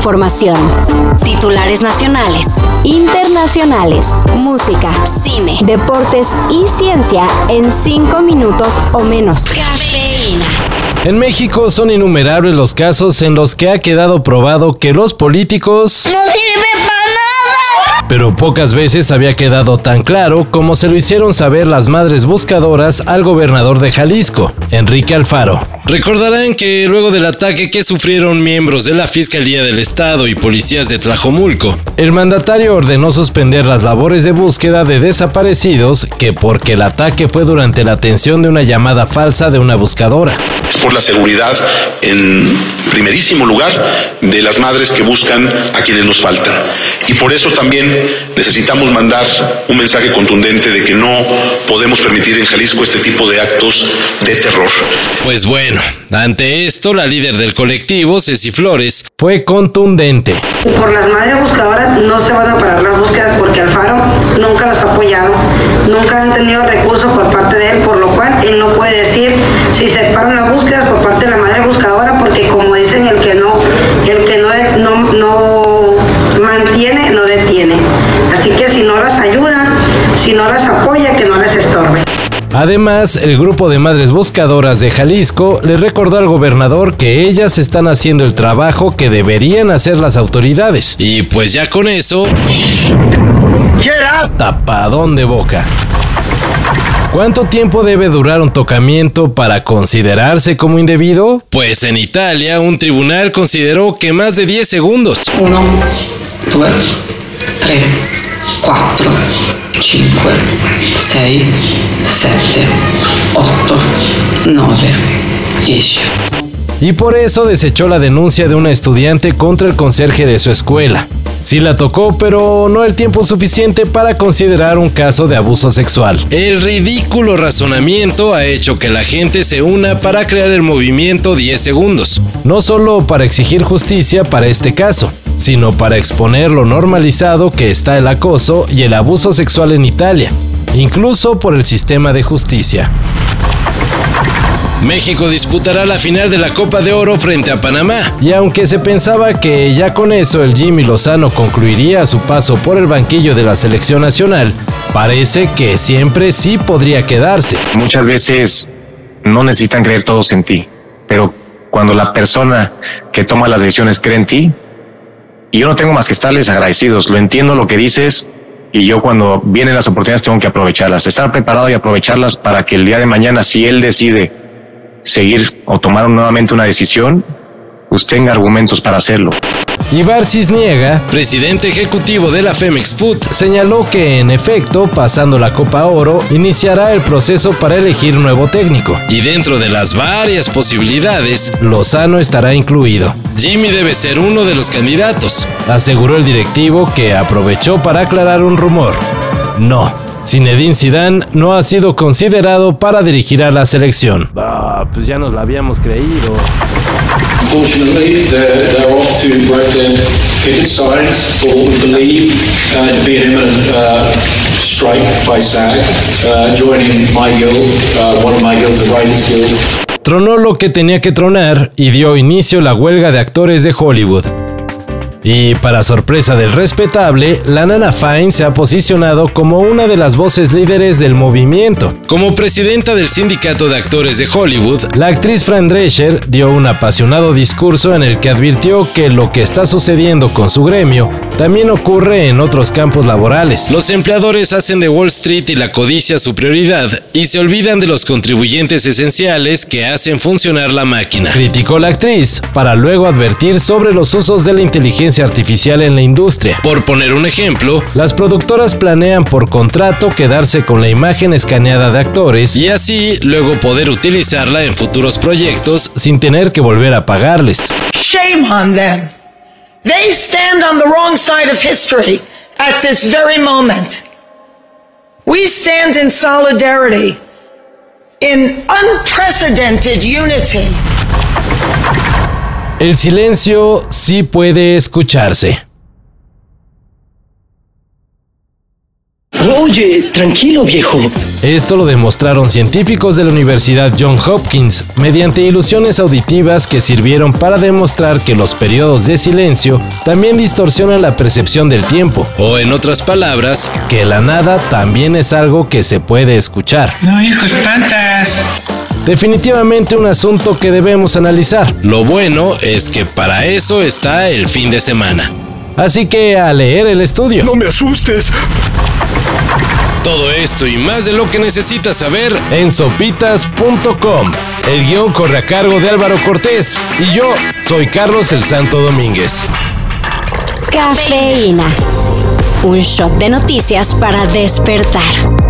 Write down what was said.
información. Titulares nacionales, internacionales, música, cine, deportes y ciencia en cinco minutos o menos. Cafeína. En México son innumerables los casos en los que ha quedado probado que los políticos... ¡No sirve para nada! Pero pocas veces había quedado tan claro como se lo hicieron saber las madres buscadoras al gobernador de Jalisco, Enrique Alfaro. Recordarán que luego del ataque que sufrieron miembros de la Fiscalía del Estado y policías de Tlajomulco, el mandatario ordenó suspender las labores de búsqueda de desaparecidos que porque el ataque fue durante la atención de una llamada falsa de una buscadora. Por la seguridad en primerísimo lugar de las madres que buscan a quienes nos faltan. Y por eso también necesitamos mandar un mensaje contundente de que no podemos permitir en Jalisco este tipo de actos de terror. Pues bueno, ante esto, la líder del colectivo, Ceci Flores, fue contundente. Por las madres buscadoras no se van a parar las búsquedas porque Alfaro nunca las ha apoyado, nunca han tenido recursos por parte de él, por lo cual él no puede decir si se paran las búsquedas por Además, el grupo de madres buscadoras de Jalisco le recordó al gobernador que ellas están haciendo el trabajo que deberían hacer las autoridades. Y pues ya con eso... Tapadón de boca. ¿Cuánto tiempo debe durar un tocamiento para considerarse como indebido? Pues en Italia un tribunal consideró que más de 10 segundos. 1, 2, 3, 4, 5, 6, 7, 8, 9, 10. y por eso desechó la denuncia de una estudiante contra el conserje de su escuela. Sí la tocó, pero no el tiempo suficiente para considerar un caso de abuso sexual. El ridículo razonamiento ha hecho que la gente se una para crear el movimiento 10 segundos. No solo para exigir justicia para este caso, sino para exponer lo normalizado que está el acoso y el abuso sexual en Italia, incluso por el sistema de justicia. México disputará la final de la Copa de Oro frente a Panamá. Y aunque se pensaba que ya con eso el Jimmy Lozano concluiría su paso por el banquillo de la selección nacional, parece que siempre sí podría quedarse. Muchas veces no necesitan creer todos en ti, pero cuando la persona que toma las decisiones cree en ti, y yo no tengo más que estarles agradecidos, lo entiendo lo que dices y yo cuando vienen las oportunidades tengo que aprovecharlas, estar preparado y aprovecharlas para que el día de mañana, si él decide seguir o tomar nuevamente una decisión, pues tenga argumentos para hacerlo. Ibar Cisniega, presidente ejecutivo de la Femex Food, señaló que en efecto, pasando la Copa Oro, iniciará el proceso para elegir nuevo técnico. Y dentro de las varias posibilidades, Lozano estará incluido. Jimmy debe ser uno de los candidatos, aseguró el directivo que aprovechó para aclarar un rumor. No, Zinedine Zidane no ha sido considerado para dirigir a la selección. Ah, pues ya nos la habíamos creído. Unfortunately, they're, they're off to Brecon picket signs for what we believe uh, to be an imminent uh, strike by SAG, uh, joining my guild, uh, one of my guilds, the Writers Guild. Tronó lo que tenía que tronar y dio inicio la huelga de actores de Hollywood. Y para sorpresa del respetable, la Nana Fine se ha posicionado como una de las voces líderes del movimiento. Como presidenta del Sindicato de Actores de Hollywood, la actriz Fran Drescher dio un apasionado discurso en el que advirtió que lo que está sucediendo con su gremio también ocurre en otros campos laborales. Los empleadores hacen de Wall Street y la codicia su prioridad y se olvidan de los contribuyentes esenciales que hacen funcionar la máquina. Criticó la actriz para luego advertir sobre los usos de la inteligencia artificial en la industria. Por poner un ejemplo, las productoras planean por contrato quedarse con la imagen escaneada de actores y así luego poder utilizarla en futuros proyectos sin tener que volver a pagarles. Shame on them. They stand on the wrong side of history at this very moment. We stand in solidarity, in unprecedented unity. El silencio sí puede escucharse. Oye, tranquilo viejo. Esto lo demostraron científicos de la Universidad John Hopkins mediante ilusiones auditivas que sirvieron para demostrar que los periodos de silencio también distorsionan la percepción del tiempo, o en otras palabras, que la nada también es algo que se puede escuchar. No, hijo, espantas. Definitivamente un asunto que debemos analizar. Lo bueno es que para eso está el fin de semana. Así que a leer el estudio. No me asustes. Todo esto y más de lo que necesitas saber en sopitas.com. El guion corre a cargo de Álvaro Cortés y yo soy Carlos el Santo Domínguez. Cafeína. Un shot de noticias para despertar.